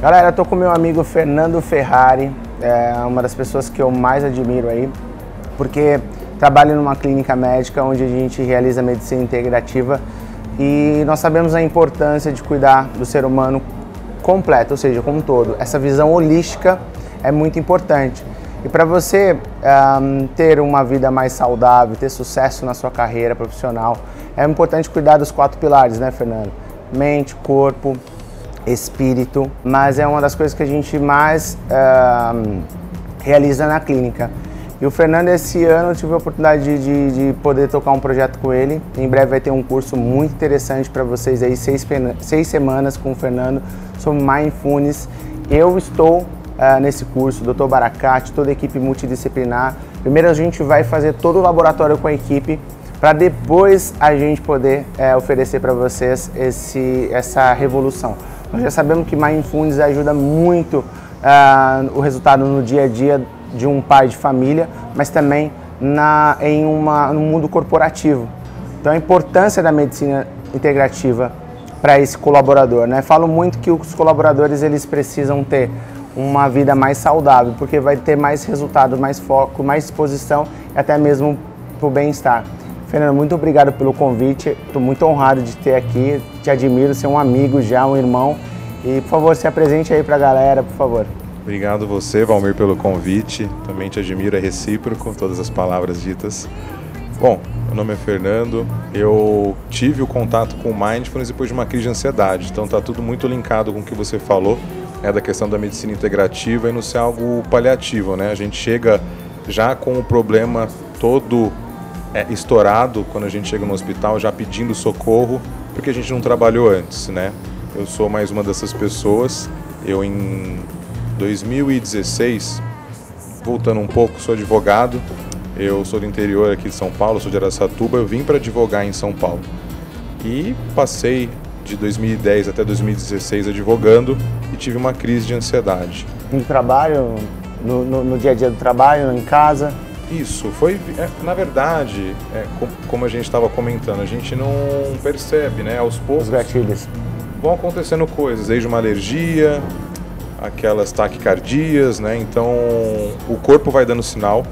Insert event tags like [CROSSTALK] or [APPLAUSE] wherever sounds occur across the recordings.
Galera, eu tô com meu amigo Fernando Ferrari, é uma das pessoas que eu mais admiro aí, porque trabalha numa clínica médica onde a gente realiza medicina integrativa e nós sabemos a importância de cuidar do ser humano completo, ou seja, como um todo. Essa visão holística é muito importante. E para você um, ter uma vida mais saudável, ter sucesso na sua carreira profissional, é importante cuidar dos quatro pilares, né, Fernando? Mente, corpo, espírito, mas é uma das coisas que a gente mais um, realiza na clínica. E o Fernando, esse ano, eu tive a oportunidade de, de, de, poder tocar um projeto com ele. Em breve vai ter um curso muito interessante para vocês aí, seis, seis semanas com o Fernando sobre Mindfulness. Eu estou uh, nesse curso, Dr. Baracate, toda a equipe multidisciplinar. Primeiro a gente vai fazer todo o laboratório com a equipe para depois a gente poder uh, oferecer para vocês esse, essa revolução. Nós já sabemos que Mindfulness ajuda muito uh, o resultado no dia a dia de um pai de família, mas também na, em uma, no mundo corporativo. Então a importância da medicina integrativa para esse colaborador, né? Falo muito que os colaboradores eles precisam ter uma vida mais saudável, porque vai ter mais resultado, mais foco, mais disposição e até mesmo para o bem-estar. Fernando, muito obrigado pelo convite. Estou muito honrado de ter aqui. Te admiro, ser um amigo já, um irmão. E por favor, se apresente aí para a galera, por favor. Obrigado você, Valmir, pelo convite. Também te admiro, é recíproco todas as palavras ditas. Bom, meu nome é Fernando. Eu tive o contato com o Mindfulness depois de uma crise de ansiedade. Então está tudo muito linkado com o que você falou, né, da questão da medicina integrativa e não ser algo paliativo, né? A gente chega já com o problema todo é, estourado quando a gente chega no hospital, já pedindo socorro, porque a gente não trabalhou antes, né? Eu sou mais uma dessas pessoas. Eu em 2016, voltando um pouco, sou advogado. Eu sou do interior aqui de São Paulo, sou de Aracatuba. Eu vim para advogar em São Paulo. E passei de 2010 até 2016 advogando e tive uma crise de ansiedade. No trabalho, no, no, no dia a dia do trabalho, em casa? Isso, foi, é, na verdade, é, como a gente estava comentando, a gente não percebe, né? Aos poucos. Os gatilhos. Vão acontecendo coisas, desde uma alergia, aquelas taquicardias, né? Então o corpo vai dando sinal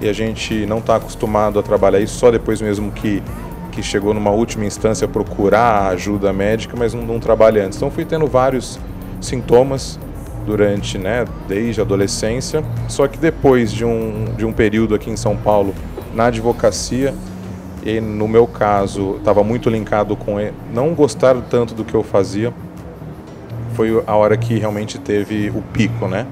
e a gente não está acostumado a trabalhar isso só depois mesmo que, que chegou numa última instância procurar ajuda médica, mas não, não trabalha antes. Então fui tendo vários sintomas durante, né, desde a adolescência, só que depois de um, de um período aqui em São Paulo na advocacia, e no meu caso estava muito linkado com não gostar tanto do que eu fazia, foi a hora que realmente teve o pico, né?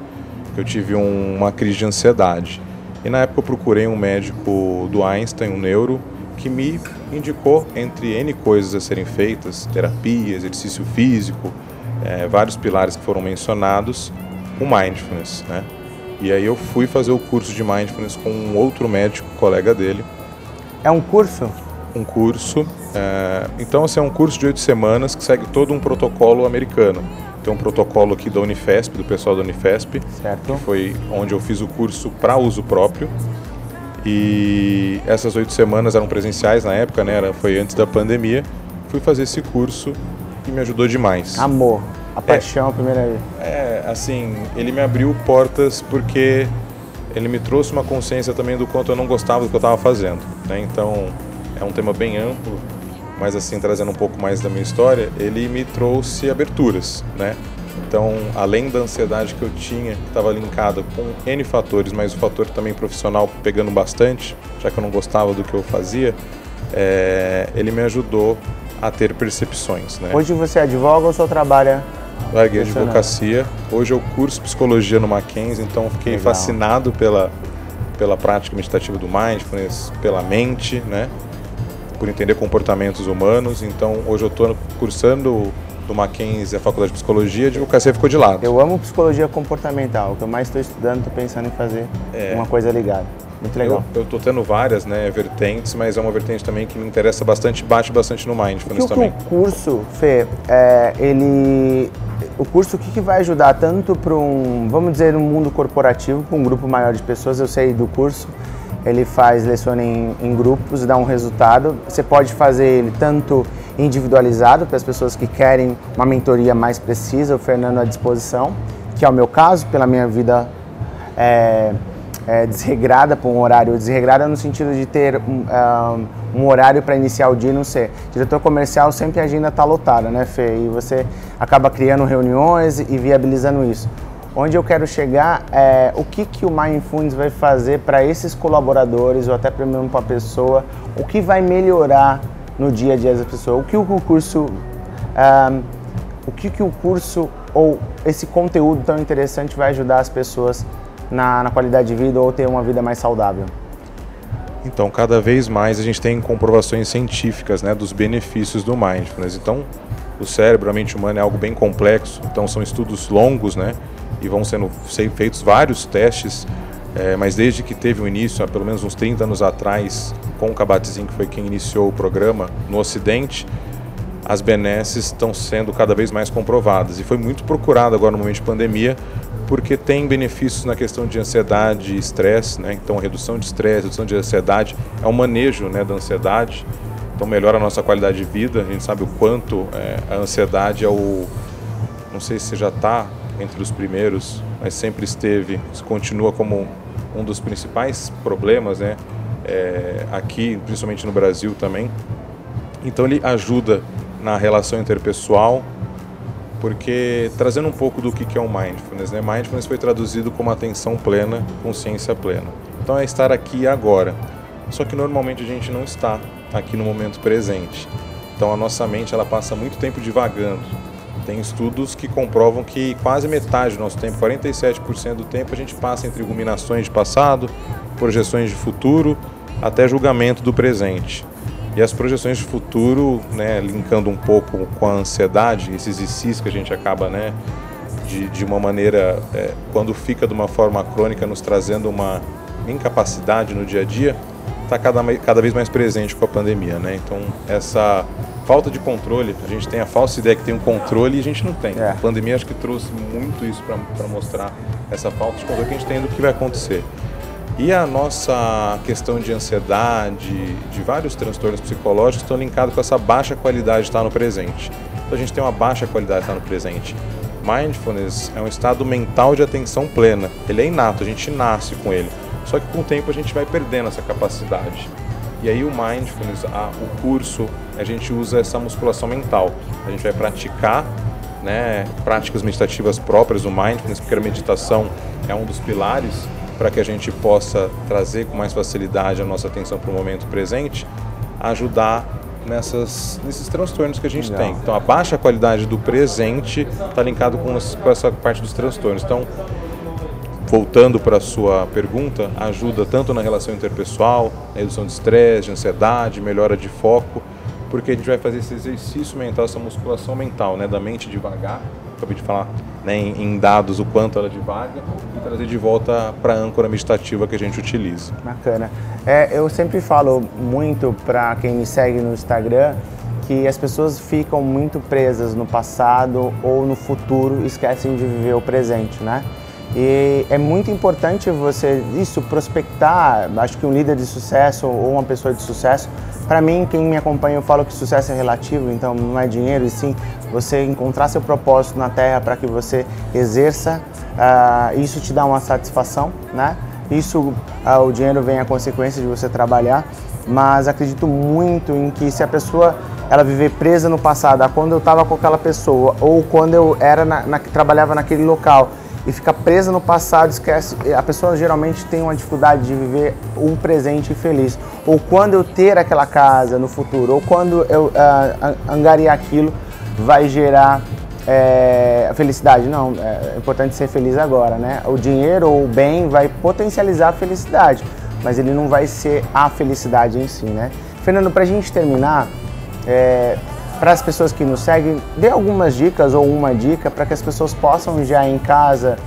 Eu tive um, uma crise de ansiedade. E na época eu procurei um médico do Einstein, um neuro, que me indicou, entre N coisas a serem feitas, terapia, exercício físico, é, vários pilares que foram mencionados, o Mindfulness, né? E aí eu fui fazer o curso de Mindfulness com um outro médico, colega dele. É um curso? Um curso. É, então, assim, é um curso de oito semanas que segue todo um protocolo americano tem um protocolo aqui da Unifesp, do pessoal da Unifesp, certo. que foi onde eu fiz o curso para uso próprio. E essas oito semanas eram presenciais na época, né? Era, foi antes da pandemia. Fui fazer esse curso e me ajudou demais. Amor, a paixão, é, a primeira vez. É, assim, ele me abriu portas porque ele me trouxe uma consciência também do quanto eu não gostava do que eu estava fazendo. Né? Então, é um tema bem amplo mas assim trazendo um pouco mais da minha história, ele me trouxe aberturas, né? Então, além da ansiedade que eu tinha, que estava linkada com N fatores, mas o fator também profissional pegando bastante, já que eu não gostava do que eu fazia, é, ele me ajudou a ter percepções. Né? Hoje você advoga ou só trabalha? Larguei a advocacia. Hoje eu curso psicologia no Mackenzie, então fiquei Legal. fascinado pela, pela prática meditativa do mindfulness, pela mente, né? por entender comportamentos humanos. Então, hoje eu estou cursando do Mackenzie a Faculdade de Psicologia, a advocacia ficou de lado. Eu amo psicologia comportamental, o que eu mais estou estudando, estou pensando em fazer é. uma coisa ligada. Muito legal. Eu estou tendo várias né, vertentes, mas é uma vertente também que me interessa bastante, bate bastante no mindfulness que também. O curso, Fê, é, ele, o curso o que, que vai ajudar tanto para um, vamos dizer, um mundo corporativo, para um grupo maior de pessoas, eu sei do curso, ele faz leciona em, em grupos, dá um resultado. Você pode fazer ele tanto individualizado para as pessoas que querem uma mentoria mais precisa, o Fernando à disposição, que é o meu caso, pela minha vida é, é, desregrada para um horário, desregrada no sentido de ter um, um horário para iniciar o dia e não ser. Diretor comercial sempre a agenda está lotada, né, Fê? E você acaba criando reuniões e viabilizando isso. Onde eu quero chegar é o que, que o Mindfulness vai fazer para esses colaboradores ou até mesmo para a pessoa, o que vai melhorar no dia a dia das pessoas, o que o curso, um, o que, que o curso ou esse conteúdo tão interessante vai ajudar as pessoas na, na qualidade de vida ou ter uma vida mais saudável. Então, cada vez mais a gente tem comprovações científicas né, dos benefícios do mindfulness. Então, o cérebro, a mente humana é algo bem complexo, então são estudos longos, né? E vão sendo feitos vários testes, é, mas desde que teve o início, há pelo menos uns 30 anos atrás, com o Kabat-Zinn, que foi quem iniciou o programa no Ocidente, as benesses estão sendo cada vez mais comprovadas. E foi muito procurado agora no momento de pandemia, porque tem benefícios na questão de ansiedade e estresse, né? Então, redução de estresse, redução de ansiedade, é um manejo né, da ansiedade, então melhora a nossa qualidade de vida. A gente sabe o quanto é, a ansiedade é o. Não sei se já está entre os primeiros, mas sempre esteve, continua como um dos principais problemas, né? É, aqui, principalmente no Brasil também. Então ele ajuda na relação interpessoal, porque trazendo um pouco do que é o mindfulness, né? Mindfulness foi traduzido como atenção plena, consciência plena. Então é estar aqui agora. Só que normalmente a gente não está aqui no momento presente. Então a nossa mente ela passa muito tempo divagando. Tem estudos que comprovam que quase metade do nosso tempo, 47% do tempo, a gente passa entre ruminações de passado, projeções de futuro, até julgamento do presente. E as projeções de futuro, né, linkando um pouco com a ansiedade, esses ICs que a gente acaba, né, de, de uma maneira, é, quando fica de uma forma crônica, nos trazendo uma incapacidade no dia a dia, está cada, cada vez mais presente com a pandemia, né? Então, essa falta de controle, a gente tem a falsa ideia que tem um controle e a gente não tem. É. A pandemia acho que trouxe muito isso para mostrar essa falta de controle que a gente tem do que vai acontecer. E a nossa questão de ansiedade, de vários transtornos psicológicos estão linkados com essa baixa qualidade de estar no presente. Então a gente tem uma baixa qualidade de estar no presente. Mindfulness é um estado mental de atenção plena. Ele é inato, a gente nasce com ele. Só que com o tempo a gente vai perdendo essa capacidade. E aí o mindfulness, a, o curso, a gente usa essa musculação mental. A gente vai praticar né, práticas meditativas próprias do mindfulness, porque a meditação é um dos pilares para que a gente possa trazer com mais facilidade a nossa atenção para o momento presente, ajudar nessas, nesses transtornos que a gente Legal. tem. Então, a baixa qualidade do presente está linkado com, com essa parte dos transtornos. Então, voltando para a sua pergunta, ajuda tanto na relação interpessoal, na redução de estresse, de ansiedade, melhora de foco, porque a gente vai fazer esse exercício mental, essa musculação mental, né, da mente devagar, acabei de falar né, em, dados o quanto ela divaga e trazer de volta para a âncora meditativa que a gente utiliza. Bacana. É, eu sempre falo muito para quem me segue no Instagram que as pessoas ficam muito presas no passado ou no futuro esquecem de viver o presente, né? E é muito importante você isso prospectar. Acho que um líder de sucesso ou uma pessoa de sucesso, para mim, quem me acompanha, eu falo que sucesso é relativo, então não é dinheiro, e sim você encontrar seu propósito na Terra para que você exerça. Uh, isso te dá uma satisfação, né? Isso, uh, o dinheiro vem a consequência de você trabalhar, mas acredito muito em que se a pessoa ela viver presa no passado, quando eu estava com aquela pessoa ou quando eu era na, na, trabalhava naquele local e fica presa no passado, esquece. A pessoa geralmente tem uma dificuldade de viver um presente feliz. Ou quando eu ter aquela casa no futuro, ou quando eu uh, angariar aquilo, vai gerar é, felicidade. Não, é importante ser feliz agora, né? O dinheiro ou o bem vai potencializar a felicidade, mas ele não vai ser a felicidade em si, né? Fernando, para a gente terminar, é, para as pessoas que nos seguem, dê algumas dicas ou uma dica para que as pessoas possam já em casa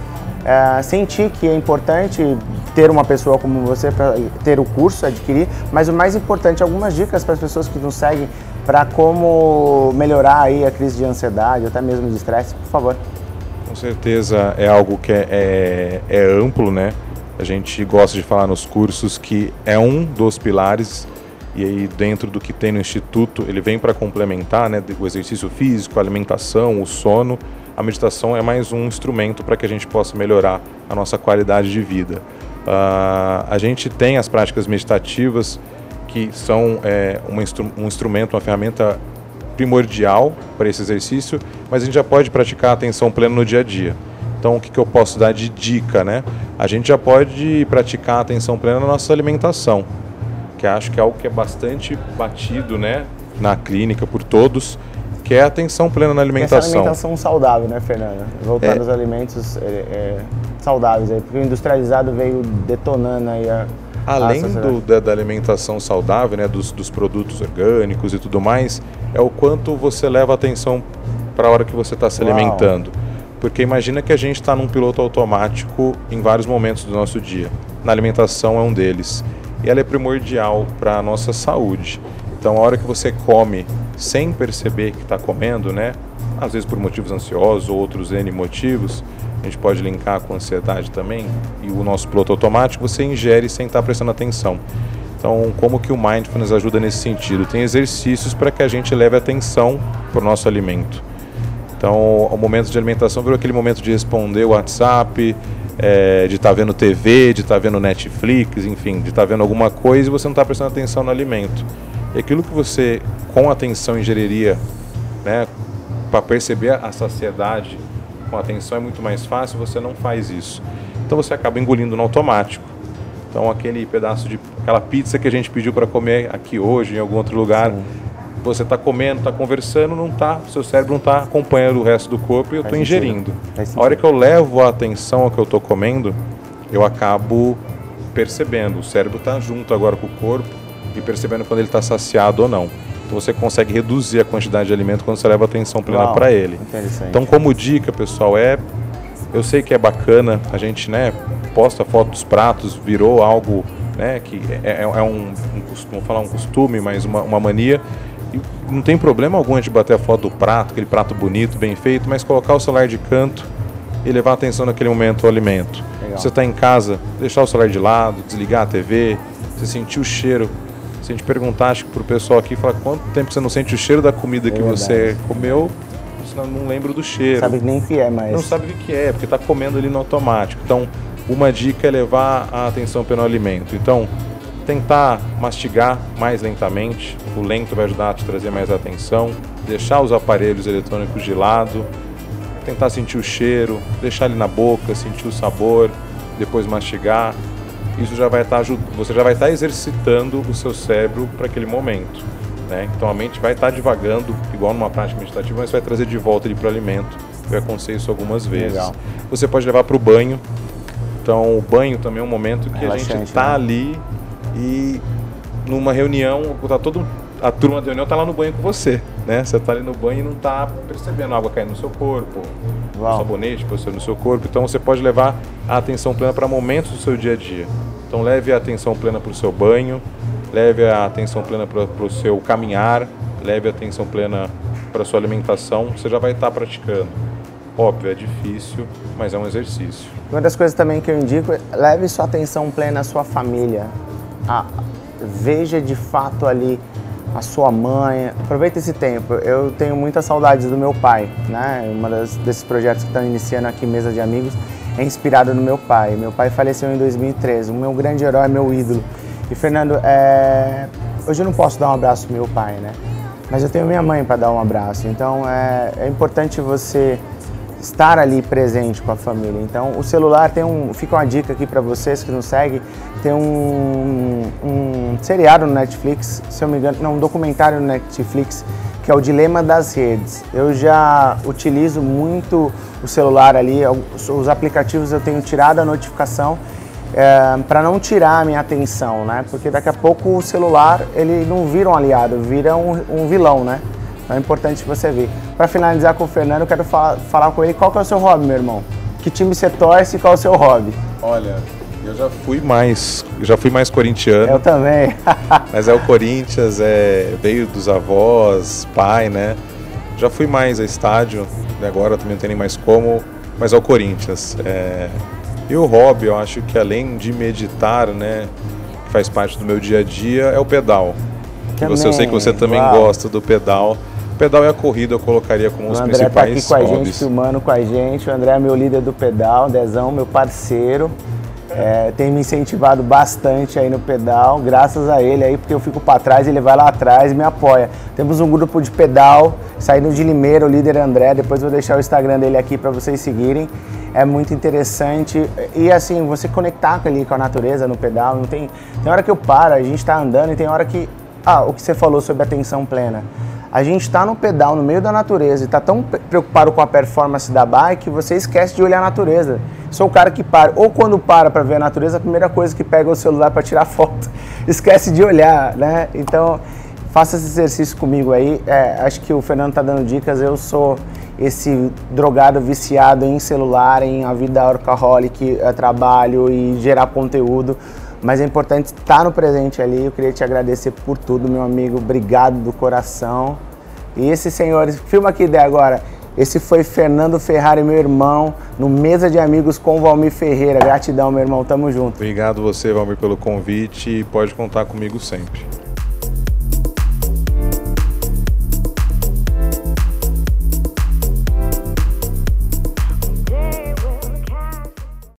é, sentir que é importante ter uma pessoa como você para ter o curso, adquirir, mas o mais importante, algumas dicas para as pessoas que nos seguem para como melhorar aí a crise de ansiedade, até mesmo de estresse, por favor. Com certeza é algo que é, é, é amplo, né? A gente gosta de falar nos cursos que é um dos pilares e aí dentro do que tem no instituto, ele vem para complementar, né, o exercício físico, a alimentação, o sono. A meditação é mais um instrumento para que a gente possa melhorar a nossa qualidade de vida. Uh, a gente tem as práticas meditativas que são é, instru um instrumento, uma ferramenta primordial para esse exercício, mas a gente já pode praticar a atenção plena no dia a dia. Então, o que, que eu posso dar de dica, né? A gente já pode praticar a atenção plena na nossa alimentação que acho que é algo que é bastante batido, né, na clínica por todos, que é a atenção plena na alimentação. Essa alimentação saudável, né, Fernanda? Voltar é. aos alimentos é, é, saudáveis aí, porque o industrializado veio detonando aí a Além do, da, da, alimentação saudável, né, dos, dos produtos orgânicos e tudo mais, é o quanto você leva atenção para a hora que você está se Uau. alimentando. Porque imagina que a gente está num piloto automático em vários momentos do nosso dia. Na alimentação é um deles e ela é primordial para a nossa saúde. Então, a hora que você come sem perceber que está comendo, né? Às vezes por motivos ansiosos ou outros N motivos, a gente pode linkar com ansiedade também, e o nosso piloto automático, você ingere sem estar tá prestando atenção. Então, como que o Mindfulness ajuda nesse sentido? Tem exercícios para que a gente leve atenção para o nosso alimento. Então, o momento de alimentação virou aquele momento de responder o WhatsApp, é, de estar tá vendo TV, de estar tá vendo Netflix, enfim, de estar tá vendo alguma coisa e você não está prestando atenção no alimento. E aquilo que você, com atenção, ingeriria, né, para perceber a saciedade, com atenção é muito mais fácil, você não faz isso. Então você acaba engolindo no automático. Então aquele pedaço de aquela pizza que a gente pediu para comer aqui hoje em algum outro lugar, Sim você está comendo, está conversando, não tá, seu cérebro não está acompanhando o resto do corpo e eu estou ingerindo. A hora que eu levo a atenção ao que eu estou comendo, eu acabo percebendo. O cérebro está junto agora com o corpo e percebendo quando ele está saciado ou não. Então você consegue reduzir a quantidade de alimento quando você leva atenção plena para ele. Então, como dica, pessoal, é. Eu sei que é bacana, a gente né, posta foto dos pratos, virou algo né, que é, é, é um, um, vamos falar um costume, mas uma, uma mania não tem problema algum a gente bater a foto do prato, aquele prato bonito, bem feito, mas colocar o celular de canto e levar atenção naquele momento ao alimento. Legal. Você está em casa, deixar o celular de lado, desligar a TV, você sentir o cheiro. Se a gente perguntar, acho que para o pessoal aqui, falar quanto tempo você não sente o cheiro da comida é que verdade. você comeu, você não, não lembra do cheiro. Sabe nem o que é, mas. Não sabe o que é, porque está comendo ali no automático. Então, uma dica é levar a atenção pelo alimento. Então, tentar mastigar mais lentamente, o lento vai ajudar a te trazer mais atenção, deixar os aparelhos eletrônicos de lado, tentar sentir o cheiro, deixar ele na boca, sentir o sabor, depois mastigar. Isso já vai estar tá você já vai estar tá exercitando o seu cérebro para aquele momento. Né? Então a mente vai estar tá divagando, igual numa prática meditativa, mas vai trazer de volta ele para o alimento. Eu aconselho isso algumas vezes. Legal. Você pode levar para o banho. Então o banho também é um momento que a gente está né? ali e numa reunião, tá todo, a turma da reunião tá lá no banho com você, né? Você tá ali no banho e não tá percebendo a água caindo no seu corpo, Uau. o sabonete no seu corpo. Então você pode levar a atenção plena para momentos do seu dia a dia. Então leve a atenção plena para o seu banho, leve a atenção plena para o seu caminhar, leve a atenção plena para a sua alimentação. Você já vai estar tá praticando. Óbvio, é difícil, mas é um exercício. Uma das coisas também que eu indico é leve sua atenção plena à sua família a, veja de fato ali a sua mãe. Aproveita esse tempo. Eu tenho muitas saudades do meu pai, né? Uma das, desses projetos que estão iniciando aqui, Mesa de Amigos, é inspirado no meu pai. Meu pai faleceu em 2013. O meu grande herói, meu ídolo. E Fernando, é... hoje eu não posso dar um abraço pro meu pai, né? Mas eu tenho minha mãe para dar um abraço. Então é, é importante você estar ali presente com a família. Então, o celular tem um, fica uma dica aqui para vocês que nos seguem, tem um, um seriado no Netflix, se eu me engano, não, um documentário no Netflix que é o Dilema das Redes. Eu já utilizo muito o celular ali, os aplicativos eu tenho tirado a notificação é, para não tirar a minha atenção, né? Porque daqui a pouco o celular ele não vira um aliado, vira um, um vilão, né? Então é importante você ver. Para finalizar com o Fernando, eu quero falar, falar com ele qual que é o seu hobby, meu irmão. Que time você torce e qual é o seu hobby? Olha, eu já fui mais, já fui mais corintiano. Eu também. [LAUGHS] mas é o Corinthians, é veio dos avós, pai, né? Já fui mais a estádio, agora também não tem nem mais como, mas é o Corinthians. É... E o hobby, eu acho que além de meditar, né, que faz parte do meu dia a dia, é o pedal. que você, eu sei que você também Uau. gosta do pedal. O pedal e a corrida eu colocaria como os principais O André tá aqui com a gente, filmando com a gente. O André é meu líder do pedal, Dezão, meu parceiro. É, tem me incentivado bastante aí no pedal, graças a ele aí, porque eu fico para trás, ele vai lá atrás e me apoia. Temos um grupo de pedal saindo de Limeira, o líder André, depois vou deixar o Instagram dele aqui para vocês seguirem. É muito interessante e assim, você conectar ali com a natureza no pedal, não tem, tem hora que eu paro, a gente está andando e tem hora que ah, o que você falou sobre atenção plena. A gente está no pedal, no meio da natureza, e está tão preocupado com a performance da bike, que você esquece de olhar a natureza. Sou o cara que para, ou quando para para ver a natureza, a primeira coisa que pega é o celular para tirar [LAUGHS] foto. Esquece de olhar, né? Então, faça esse exercício comigo aí. É, acho que o Fernando está dando dicas. Eu sou esse drogado viciado em celular, em a vida workaholic, é, trabalho e gerar conteúdo. Mas é importante estar no presente ali. Eu queria te agradecer por tudo, meu amigo. Obrigado do coração. E esses senhores, filma aqui ideia agora. Esse foi Fernando Ferrari, meu irmão, no Mesa de Amigos com Valmir Ferreira. Gratidão, meu irmão. Tamo junto. Obrigado você, Valmir, pelo convite e pode contar comigo sempre.